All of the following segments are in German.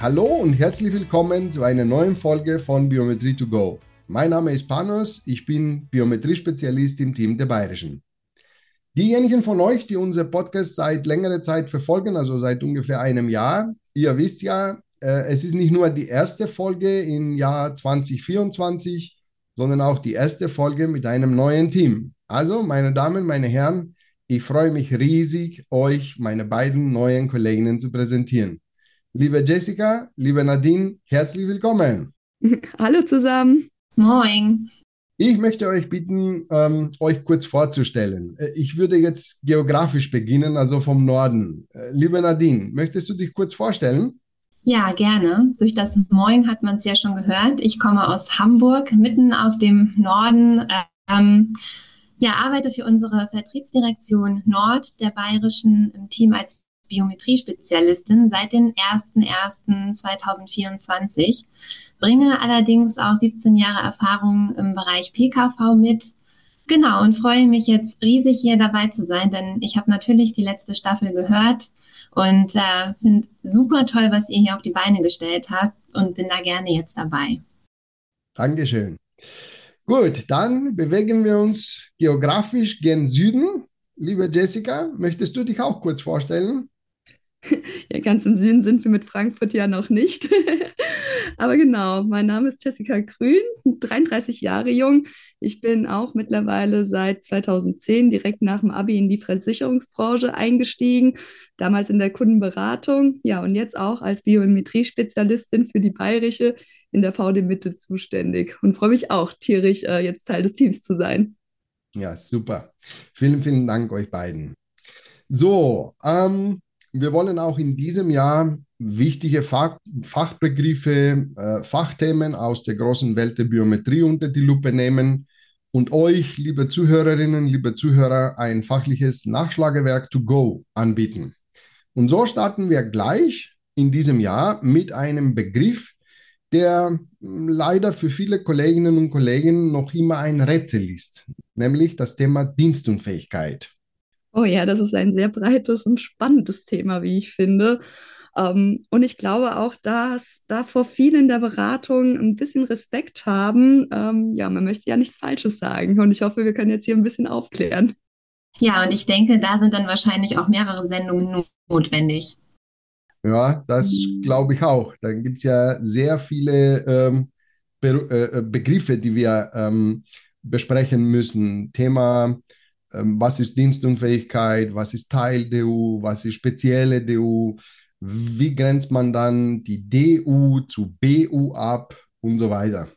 Hallo und herzlich willkommen zu einer neuen Folge von Biometrie to go. Mein Name ist Panos, ich bin Biometrie-Spezialist im Team der Bayerischen. Diejenigen von euch, die unser Podcast seit längerer Zeit verfolgen, also seit ungefähr einem Jahr, ihr wisst ja, äh, es ist nicht nur die erste Folge im Jahr 2024, sondern auch die erste Folge mit einem neuen Team. Also, meine Damen, meine Herren, ich freue mich riesig, euch meine beiden neuen Kolleginnen zu präsentieren. Liebe Jessica, liebe Nadine, herzlich willkommen. Hallo zusammen. Moin. Ich möchte euch bitten, ähm, euch kurz vorzustellen. Äh, ich würde jetzt geografisch beginnen, also vom Norden. Äh, liebe Nadine, möchtest du dich kurz vorstellen? Ja, gerne. Durch das Moin hat man es ja schon gehört. Ich komme aus Hamburg, mitten aus dem Norden. Ähm, ja, arbeite für unsere Vertriebsdirektion Nord der Bayerischen im Team als Biometrie-Spezialistin seit dem 01.01.2024, bringe allerdings auch 17 Jahre Erfahrung im Bereich PKV mit. Genau, und freue mich jetzt riesig hier dabei zu sein, denn ich habe natürlich die letzte Staffel gehört und äh, finde super toll, was ihr hier auf die Beine gestellt habt und bin da gerne jetzt dabei. Dankeschön. Gut, dann bewegen wir uns geografisch gen Süden. Liebe Jessica, möchtest du dich auch kurz vorstellen? Ja, ganz im Süden sind wir mit Frankfurt ja noch nicht. Aber genau, mein Name ist Jessica Grün, 33 Jahre jung. Ich bin auch mittlerweile seit 2010 direkt nach dem Abi in die Versicherungsbranche eingestiegen, damals in der Kundenberatung, ja, und jetzt auch als Biometrie-Spezialistin für die Bayerische in der VD Mitte zuständig und freue mich auch tierisch, äh, jetzt Teil des Teams zu sein. Ja, super. Vielen, vielen Dank euch beiden. So, ähm, wir wollen auch in diesem Jahr wichtige Fach, Fachbegriffe, äh, Fachthemen aus der großen Welt der Biometrie unter die Lupe nehmen und euch, liebe Zuhörerinnen, liebe Zuhörer, ein fachliches Nachschlagewerk to go anbieten. Und so starten wir gleich in diesem Jahr mit einem Begriff, der hm, leider für viele Kolleginnen und Kollegen noch immer ein Rätsel ist, nämlich das Thema Dienstunfähigkeit. Oh ja, das ist ein sehr breites und spannendes Thema, wie ich finde. Ähm, und ich glaube auch, dass da vor vielen der Beratung ein bisschen Respekt haben. Ähm, ja, man möchte ja nichts Falsches sagen. Und ich hoffe, wir können jetzt hier ein bisschen aufklären. Ja, und ich denke, da sind dann wahrscheinlich auch mehrere Sendungen notwendig. Ja, das glaube ich auch. Da gibt es ja sehr viele ähm, Be äh, Begriffe, die wir ähm, besprechen müssen. Thema was ist Dienstunfähigkeit, was ist Teil DU, was ist spezielle DU, wie grenzt man dann die DU zu BU ab und so weiter.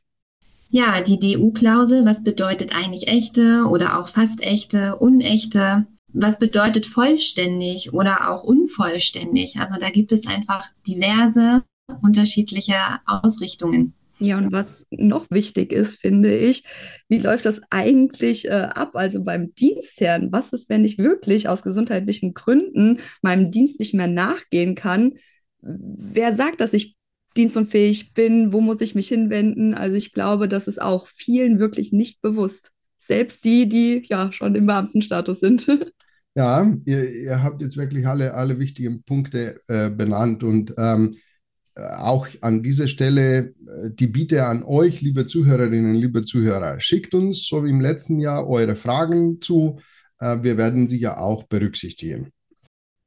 Ja, die DU-Klausel, was bedeutet eigentlich echte oder auch fast echte, unechte? Was bedeutet vollständig oder auch unvollständig? Also da gibt es einfach diverse unterschiedliche Ausrichtungen. Ja, und was noch wichtig ist, finde ich, wie läuft das eigentlich äh, ab? Also beim Dienstherrn, was ist, wenn ich wirklich aus gesundheitlichen Gründen meinem Dienst nicht mehr nachgehen kann? Wer sagt, dass ich dienstunfähig bin? Wo muss ich mich hinwenden? Also ich glaube, das ist auch vielen wirklich nicht bewusst. Selbst die, die ja schon im Beamtenstatus sind. Ja, ihr, ihr habt jetzt wirklich alle, alle wichtigen Punkte äh, benannt und ähm, auch an dieser Stelle äh, die Bitte an euch, liebe Zuhörerinnen, liebe Zuhörer, schickt uns, so wie im letzten Jahr, eure Fragen zu. Äh, wir werden sie ja auch berücksichtigen.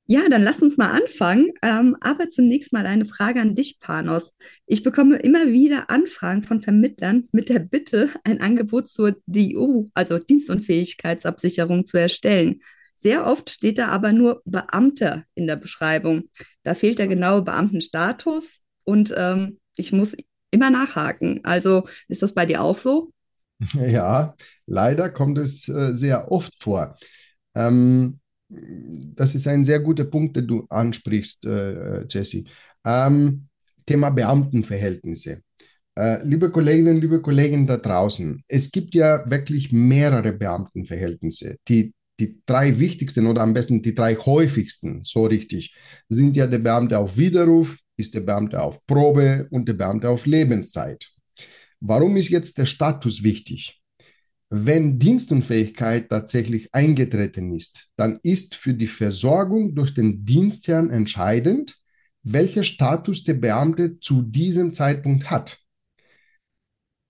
Ja, dann lass uns mal anfangen. Ähm, aber zunächst mal eine Frage an dich, Panos. Ich bekomme immer wieder Anfragen von Vermittlern mit der Bitte, ein Angebot zur DU, also Dienstunfähigkeitsabsicherung, zu erstellen. Sehr oft steht da aber nur Beamter in der Beschreibung. Da fehlt der genaue Beamtenstatus und ähm, ich muss immer nachhaken. Also ist das bei dir auch so? Ja, leider kommt es äh, sehr oft vor. Ähm, das ist ein sehr guter Punkt, den du ansprichst, äh, Jesse. Ähm, Thema Beamtenverhältnisse. Äh, liebe Kolleginnen, liebe Kollegen da draußen, es gibt ja wirklich mehrere Beamtenverhältnisse. Die, die drei wichtigsten oder am besten die drei häufigsten, so richtig, sind ja der Beamte auf Widerruf, ist der Beamte auf Probe und der Beamte auf Lebenszeit. Warum ist jetzt der Status wichtig? Wenn Dienstunfähigkeit tatsächlich eingetreten ist, dann ist für die Versorgung durch den Dienstherrn entscheidend, welcher Status der Beamte zu diesem Zeitpunkt hat.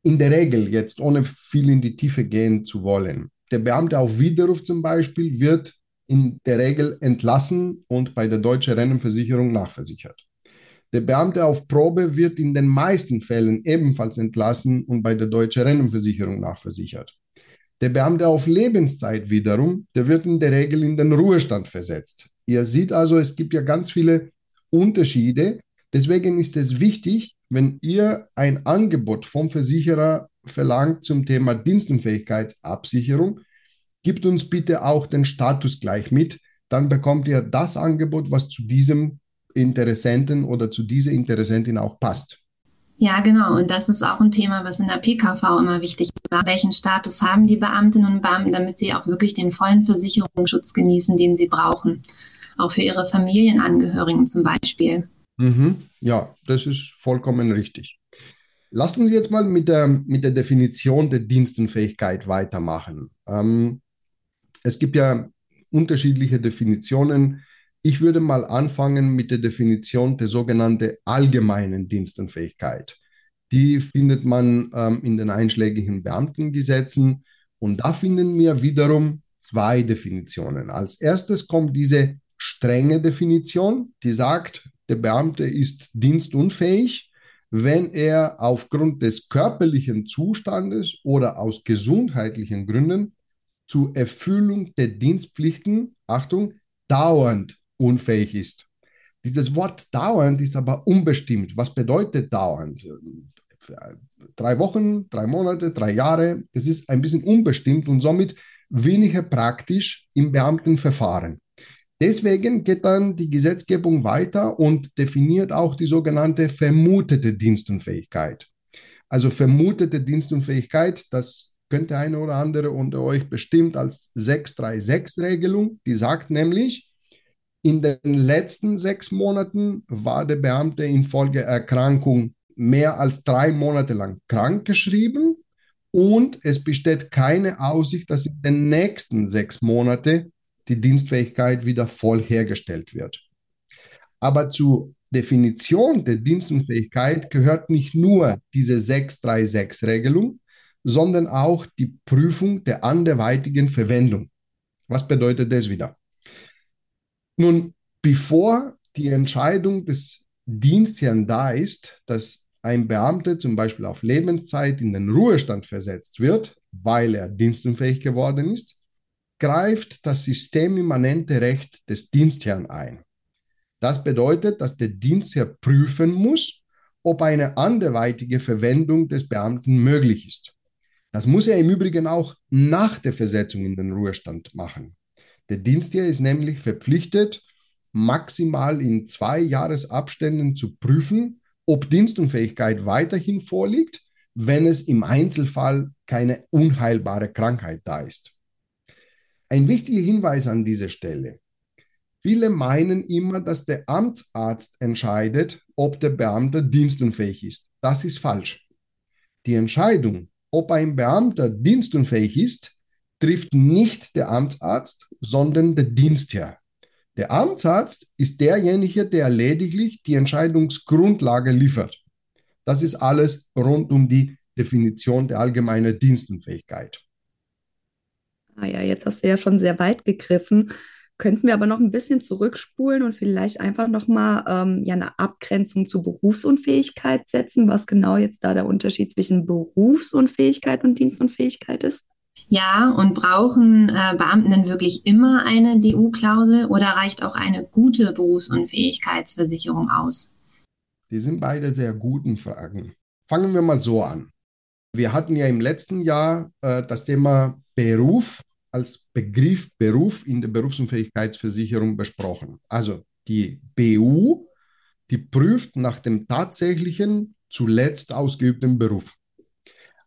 In der Regel, jetzt ohne viel in die Tiefe gehen zu wollen, der Beamte auf Widerruf zum Beispiel wird in der Regel entlassen und bei der Deutschen Rentenversicherung nachversichert. Der Beamte auf Probe wird in den meisten Fällen ebenfalls entlassen und bei der Deutschen Rentenversicherung nachversichert. Der Beamte auf Lebenszeit wiederum, der wird in der Regel in den Ruhestand versetzt. Ihr seht also, es gibt ja ganz viele Unterschiede. Deswegen ist es wichtig, wenn ihr ein Angebot vom Versicherer verlangt zum Thema Dienstunfähigkeitsabsicherung, gebt uns bitte auch den Status gleich mit. Dann bekommt ihr das Angebot, was zu diesem Interessenten oder zu dieser Interessentin auch passt. Ja, genau. Und das ist auch ein Thema, was in der PKV immer wichtig war. Welchen Status haben die Beamtinnen und Beamten, damit sie auch wirklich den vollen Versicherungsschutz genießen, den sie brauchen? Auch für ihre Familienangehörigen zum Beispiel. Mhm. Ja, das ist vollkommen richtig. Lassen Sie jetzt mal mit der, mit der Definition der Dienstenfähigkeit weitermachen. Ähm, es gibt ja unterschiedliche Definitionen ich würde mal anfangen mit der Definition der sogenannten allgemeinen Dienstenfähigkeit. Die findet man ähm, in den einschlägigen Beamtengesetzen und da finden wir wiederum zwei Definitionen. Als erstes kommt diese strenge Definition, die sagt, der Beamte ist dienstunfähig, wenn er aufgrund des körperlichen Zustandes oder aus gesundheitlichen Gründen zur Erfüllung der Dienstpflichten, Achtung, dauernd unfähig ist. Dieses Wort dauernd ist aber unbestimmt. Was bedeutet dauernd? Drei Wochen, drei Monate, drei Jahre. Es ist ein bisschen unbestimmt und somit weniger praktisch im Beamtenverfahren. Deswegen geht dann die Gesetzgebung weiter und definiert auch die sogenannte vermutete Dienstunfähigkeit. Also vermutete Dienstunfähigkeit, das könnte eine oder andere unter euch bestimmt als 636-Regelung. Die sagt nämlich, in den letzten sechs Monaten war der Beamte infolge Erkrankung mehr als drei Monate lang krankgeschrieben und es besteht keine Aussicht, dass in den nächsten sechs Monaten die Dienstfähigkeit wieder voll hergestellt wird. Aber zur Definition der Dienstunfähigkeit gehört nicht nur diese 636-Regelung, sondern auch die Prüfung der anderweitigen Verwendung. Was bedeutet das wieder? Nun, bevor die Entscheidung des Dienstherrn da ist, dass ein Beamter zum Beispiel auf Lebenszeit in den Ruhestand versetzt wird, weil er dienstunfähig geworden ist, greift das systemimmanente Recht des Dienstherrn ein. Das bedeutet, dass der Dienstherr prüfen muss, ob eine anderweitige Verwendung des Beamten möglich ist. Das muss er im Übrigen auch nach der Versetzung in den Ruhestand machen. Der Dienstherr ist nämlich verpflichtet, maximal in zwei Jahresabständen zu prüfen, ob Dienstunfähigkeit weiterhin vorliegt, wenn es im Einzelfall keine unheilbare Krankheit da ist. Ein wichtiger Hinweis an dieser Stelle. Viele meinen immer, dass der Amtsarzt entscheidet, ob der Beamte dienstunfähig ist. Das ist falsch. Die Entscheidung, ob ein Beamter dienstunfähig ist, trifft nicht der Amtsarzt, sondern der Dienstherr. Der Amtsarzt ist derjenige, der lediglich die Entscheidungsgrundlage liefert. Das ist alles rund um die Definition der allgemeinen Dienstunfähigkeit. Ah ja, jetzt hast du ja schon sehr weit gegriffen. Könnten wir aber noch ein bisschen zurückspulen und vielleicht einfach nochmal ähm, ja, eine Abgrenzung zur Berufsunfähigkeit setzen, was genau jetzt da der Unterschied zwischen Berufsunfähigkeit und Dienstunfähigkeit ist? Ja, und brauchen äh, Beamten denn wirklich immer eine DU-Klausel oder reicht auch eine gute Berufsunfähigkeitsversicherung aus? Die sind beide sehr guten Fragen. Fangen wir mal so an. Wir hatten ja im letzten Jahr äh, das Thema Beruf als Begriff Beruf in der Berufsunfähigkeitsversicherung besprochen. Also die BU, die prüft nach dem tatsächlichen zuletzt ausgeübten Beruf.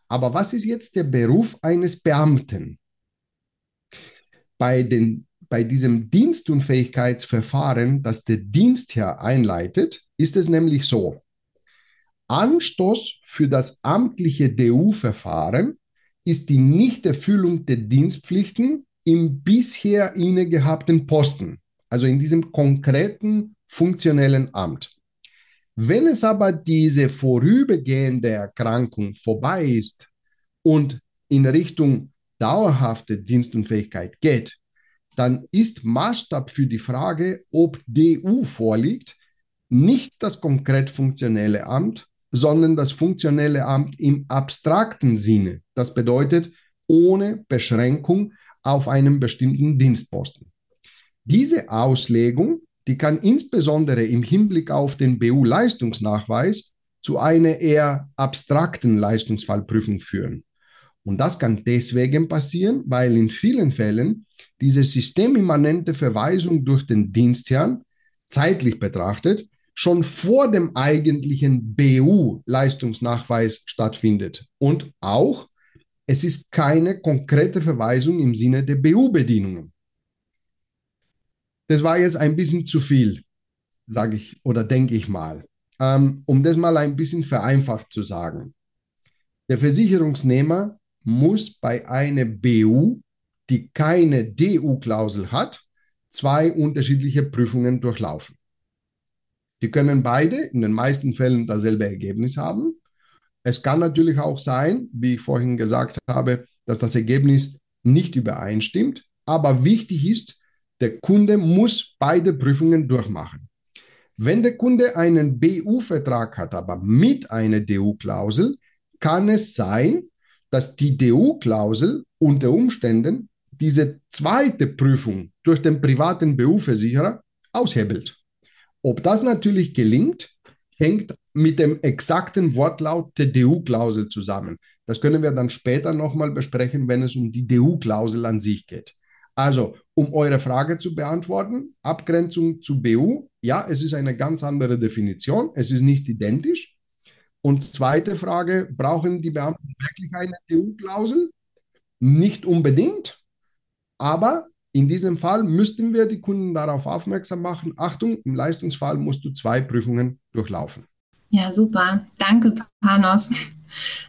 Aber was ist jetzt der Beruf eines Beamten? Bei, den, bei diesem Dienstunfähigkeitsverfahren, das der Dienstherr einleitet, ist es nämlich so. Anstoß für das amtliche DU-Verfahren ist die Nichterfüllung der Dienstpflichten im bisher inne gehabten Posten, also in diesem konkreten funktionellen Amt. Wenn es aber diese vorübergehende Erkrankung vorbei ist und in Richtung dauerhafte Dienstunfähigkeit geht, dann ist Maßstab für die Frage, ob DU vorliegt, nicht das konkret funktionelle Amt, sondern das funktionelle Amt im abstrakten Sinne. Das bedeutet ohne Beschränkung auf einen bestimmten Dienstposten. Diese Auslegung die kann insbesondere im Hinblick auf den BU-Leistungsnachweis zu einer eher abstrakten Leistungsfallprüfung führen. Und das kann deswegen passieren, weil in vielen Fällen diese systemimmanente Verweisung durch den Dienstherrn zeitlich betrachtet schon vor dem eigentlichen BU-Leistungsnachweis stattfindet. Und auch, es ist keine konkrete Verweisung im Sinne der BU-Bedienungen. Das war jetzt ein bisschen zu viel, sage ich oder denke ich mal. Ähm, um das mal ein bisschen vereinfacht zu sagen. Der Versicherungsnehmer muss bei einer BU, die keine DU-Klausel hat, zwei unterschiedliche Prüfungen durchlaufen. Die können beide in den meisten Fällen dasselbe Ergebnis haben. Es kann natürlich auch sein, wie ich vorhin gesagt habe, dass das Ergebnis nicht übereinstimmt. Aber wichtig ist, der Kunde muss beide Prüfungen durchmachen. Wenn der Kunde einen BU-Vertrag hat, aber mit einer DU-Klausel, kann es sein, dass die DU-Klausel unter Umständen diese zweite Prüfung durch den privaten BU-Versicherer aushebelt. Ob das natürlich gelingt, hängt mit dem exakten Wortlaut der DU-Klausel zusammen. Das können wir dann später nochmal besprechen, wenn es um die DU-Klausel an sich geht. Also, um eure Frage zu beantworten, Abgrenzung zu BU, ja, es ist eine ganz andere Definition, es ist nicht identisch. Und zweite Frage, brauchen die Beamten wirklich eine EU-Klausel? Nicht unbedingt, aber in diesem Fall müssten wir die Kunden darauf aufmerksam machen, Achtung, im Leistungsfall musst du zwei Prüfungen durchlaufen. Ja, super. Danke, Panos.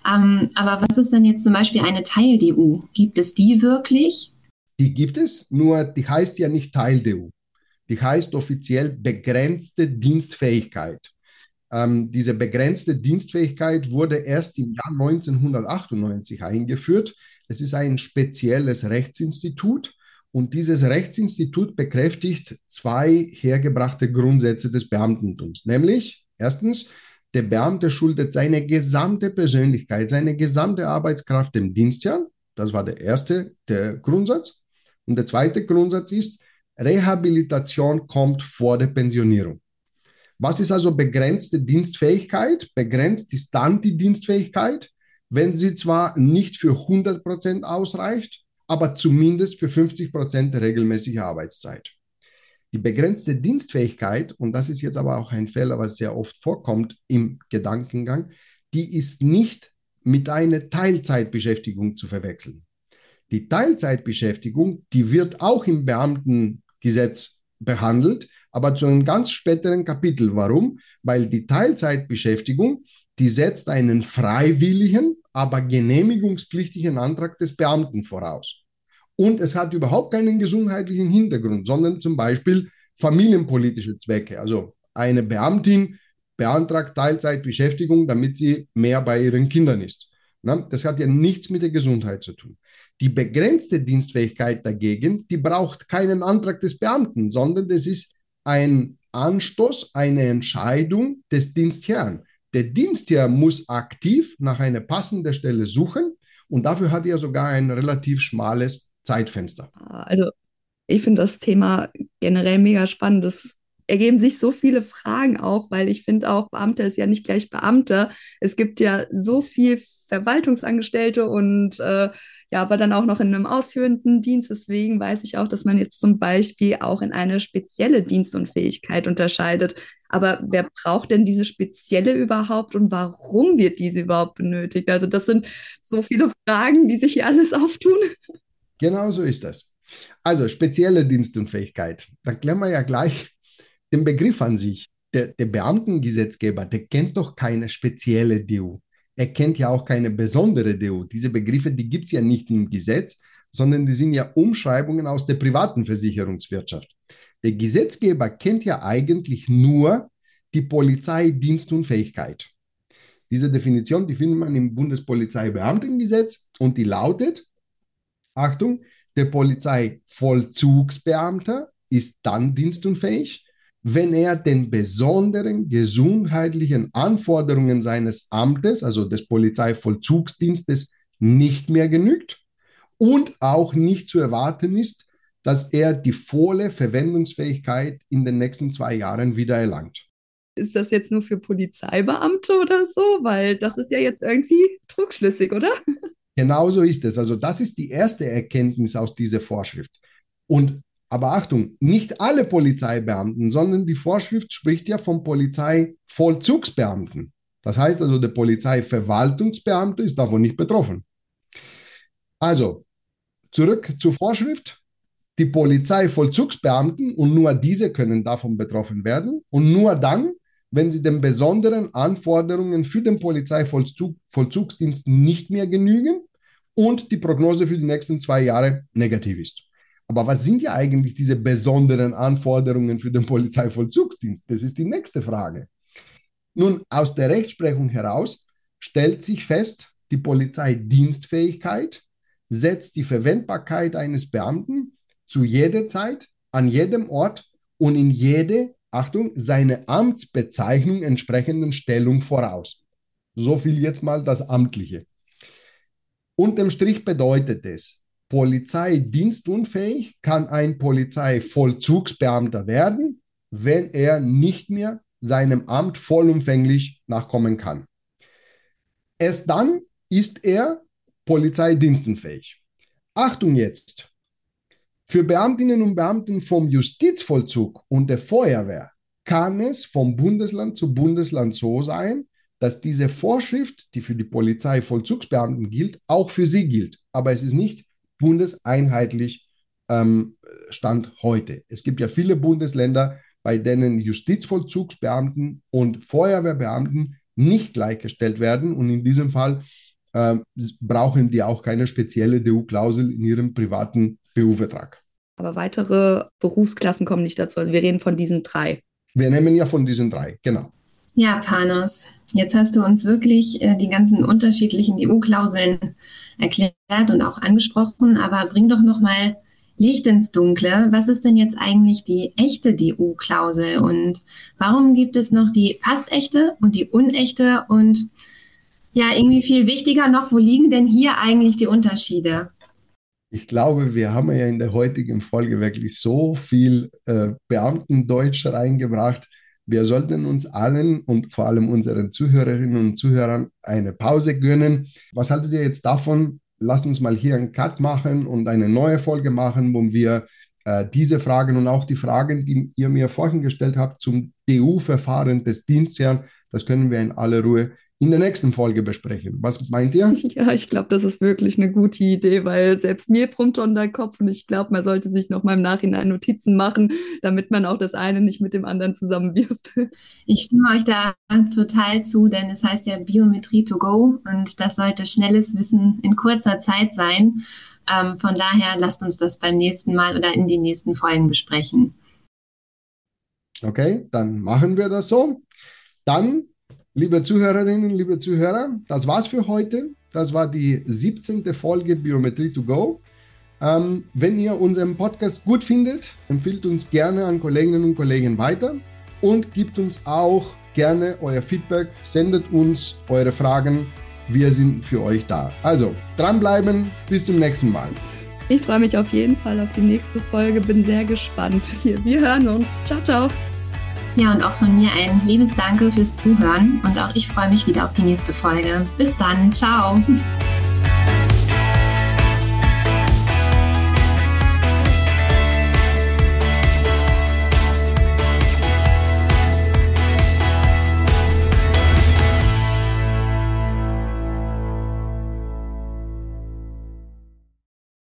ähm, aber was ist denn jetzt zum Beispiel eine Teil-DU? Gibt es die wirklich? Die gibt es, nur die heißt ja nicht Teil der EU. Die heißt offiziell begrenzte Dienstfähigkeit. Ähm, diese begrenzte Dienstfähigkeit wurde erst im Jahr 1998 eingeführt. Es ist ein spezielles Rechtsinstitut und dieses Rechtsinstitut bekräftigt zwei hergebrachte Grundsätze des Beamtentums, nämlich erstens, der Beamte schuldet seine gesamte Persönlichkeit, seine gesamte Arbeitskraft dem Dienstherrn. Das war der erste der Grundsatz. Und der zweite Grundsatz ist, Rehabilitation kommt vor der Pensionierung. Was ist also begrenzte Dienstfähigkeit? Begrenzt ist dann die Dienstfähigkeit, wenn sie zwar nicht für 100 Prozent ausreicht, aber zumindest für 50 Prozent der regelmäßigen Arbeitszeit. Die begrenzte Dienstfähigkeit, und das ist jetzt aber auch ein Fehler, was sehr oft vorkommt im Gedankengang, die ist nicht mit einer Teilzeitbeschäftigung zu verwechseln. Die Teilzeitbeschäftigung, die wird auch im Beamtengesetz behandelt, aber zu einem ganz späteren Kapitel. Warum? Weil die Teilzeitbeschäftigung, die setzt einen freiwilligen, aber genehmigungspflichtigen Antrag des Beamten voraus. Und es hat überhaupt keinen gesundheitlichen Hintergrund, sondern zum Beispiel familienpolitische Zwecke. Also eine Beamtin beantragt Teilzeitbeschäftigung, damit sie mehr bei ihren Kindern ist. Das hat ja nichts mit der Gesundheit zu tun. Die begrenzte Dienstfähigkeit dagegen, die braucht keinen Antrag des Beamten, sondern das ist ein Anstoß, eine Entscheidung des Dienstherrn. Der Dienstherr muss aktiv nach einer passenden Stelle suchen und dafür hat er sogar ein relativ schmales Zeitfenster. Also ich finde das Thema generell mega spannend. Es ergeben sich so viele Fragen auch, weil ich finde auch, Beamter ist ja nicht gleich Beamter. Es gibt ja so viel Verwaltungsangestellte und äh, ja, aber dann auch noch in einem ausführenden Dienst. Deswegen weiß ich auch, dass man jetzt zum Beispiel auch in eine spezielle Dienstunfähigkeit unterscheidet. Aber wer braucht denn diese spezielle überhaupt und warum wird diese überhaupt benötigt? Also das sind so viele Fragen, die sich hier alles auftun. Genau so ist das. Also spezielle Dienstunfähigkeit. Dann klären wir ja gleich den Begriff an sich. Der, der Beamtengesetzgeber, der kennt doch keine spezielle DU er kennt ja auch keine besondere DO. Diese Begriffe, die gibt es ja nicht im Gesetz, sondern die sind ja Umschreibungen aus der privaten Versicherungswirtschaft. Der Gesetzgeber kennt ja eigentlich nur die Polizeidienstunfähigkeit. Diese Definition, die findet man im Bundespolizeibeamtengesetz und die lautet, Achtung, der Polizeivollzugsbeamter ist dann dienstunfähig, wenn er den besonderen gesundheitlichen Anforderungen seines Amtes, also des Polizeivollzugsdienstes, nicht mehr genügt und auch nicht zu erwarten ist, dass er die volle Verwendungsfähigkeit in den nächsten zwei Jahren wieder erlangt. Ist das jetzt nur für Polizeibeamte oder so? Weil das ist ja jetzt irgendwie trugschlüssig, oder? Genau so ist es. Also das ist die erste Erkenntnis aus dieser Vorschrift. Und aber Achtung, nicht alle Polizeibeamten, sondern die Vorschrift spricht ja vom Polizeivollzugsbeamten. Das heißt also, der Polizeiverwaltungsbeamte ist davon nicht betroffen. Also, zurück zur Vorschrift. Die Polizeivollzugsbeamten und nur diese können davon betroffen werden und nur dann, wenn sie den besonderen Anforderungen für den Polizeivollzugsdienst nicht mehr genügen und die Prognose für die nächsten zwei Jahre negativ ist. Aber was sind ja eigentlich diese besonderen Anforderungen für den Polizeivollzugsdienst? Das ist die nächste Frage. Nun, aus der Rechtsprechung heraus stellt sich fest, die Polizeidienstfähigkeit setzt die Verwendbarkeit eines Beamten zu jeder Zeit, an jedem Ort und in jede, Achtung, seine Amtsbezeichnung entsprechenden Stellung voraus. So viel jetzt mal das Amtliche. Unterm Strich bedeutet es, polizeidienstunfähig kann ein Polizeivollzugsbeamter werden, wenn er nicht mehr seinem Amt vollumfänglich nachkommen kann. Erst dann ist er polizeidienstunfähig. Achtung jetzt! Für Beamtinnen und Beamten vom Justizvollzug und der Feuerwehr kann es vom Bundesland zu Bundesland so sein, dass diese Vorschrift, die für die Polizeivollzugsbeamten gilt, auch für sie gilt. Aber es ist nicht bundeseinheitlich ähm, Stand heute. Es gibt ja viele Bundesländer, bei denen Justizvollzugsbeamten und Feuerwehrbeamten nicht gleichgestellt werden. Und in diesem Fall äh, brauchen die auch keine spezielle DU-Klausel in ihrem privaten BU-Vertrag. Aber weitere Berufsklassen kommen nicht dazu. Also wir reden von diesen drei. Wir nehmen ja von diesen drei, genau. Ja, Panos, jetzt hast du uns wirklich äh, die ganzen unterschiedlichen EU-Klauseln erklärt und auch angesprochen, aber bring doch noch mal Licht ins Dunkle. Was ist denn jetzt eigentlich die echte DU-Klausel und warum gibt es noch die fast echte und die unechte und ja, irgendwie viel wichtiger noch, wo liegen denn hier eigentlich die Unterschiede? Ich glaube, wir haben ja in der heutigen Folge wirklich so viel äh, Beamtendeutsch reingebracht wir sollten uns allen und vor allem unseren Zuhörerinnen und Zuhörern eine Pause gönnen. Was haltet ihr jetzt davon? Lasst uns mal hier einen Cut machen und eine neue Folge machen, wo wir äh, diese Fragen und auch die Fragen, die ihr mir vorhin gestellt habt zum DU-Verfahren des Dienstherrn, das können wir in aller Ruhe in der nächsten Folge besprechen. Was meint ihr? Ja, ich glaube, das ist wirklich eine gute Idee, weil selbst mir brummt schon der Kopf und ich glaube, man sollte sich noch mal im Nachhinein Notizen machen, damit man auch das eine nicht mit dem anderen zusammenwirft. Ich stimme euch da total zu, denn es heißt ja Biometrie to go und das sollte schnelles Wissen in kurzer Zeit sein. Ähm, von daher lasst uns das beim nächsten Mal oder in den nächsten Folgen besprechen. Okay, dann machen wir das so. Dann Liebe Zuhörerinnen, liebe Zuhörer, das war's für heute. Das war die 17. Folge Biometrie to go. Ähm, wenn ihr unseren Podcast gut findet, empfiehlt uns gerne an Kolleginnen und Kollegen weiter und gibt uns auch gerne euer Feedback, sendet uns eure Fragen. Wir sind für euch da. Also dranbleiben, bis zum nächsten Mal. Ich freue mich auf jeden Fall auf die nächste Folge, bin sehr gespannt. Wir hören uns. Ciao, ciao. Ja, und auch von mir ein liebes Danke fürs Zuhören und auch ich freue mich wieder auf die nächste Folge. Bis dann, ciao.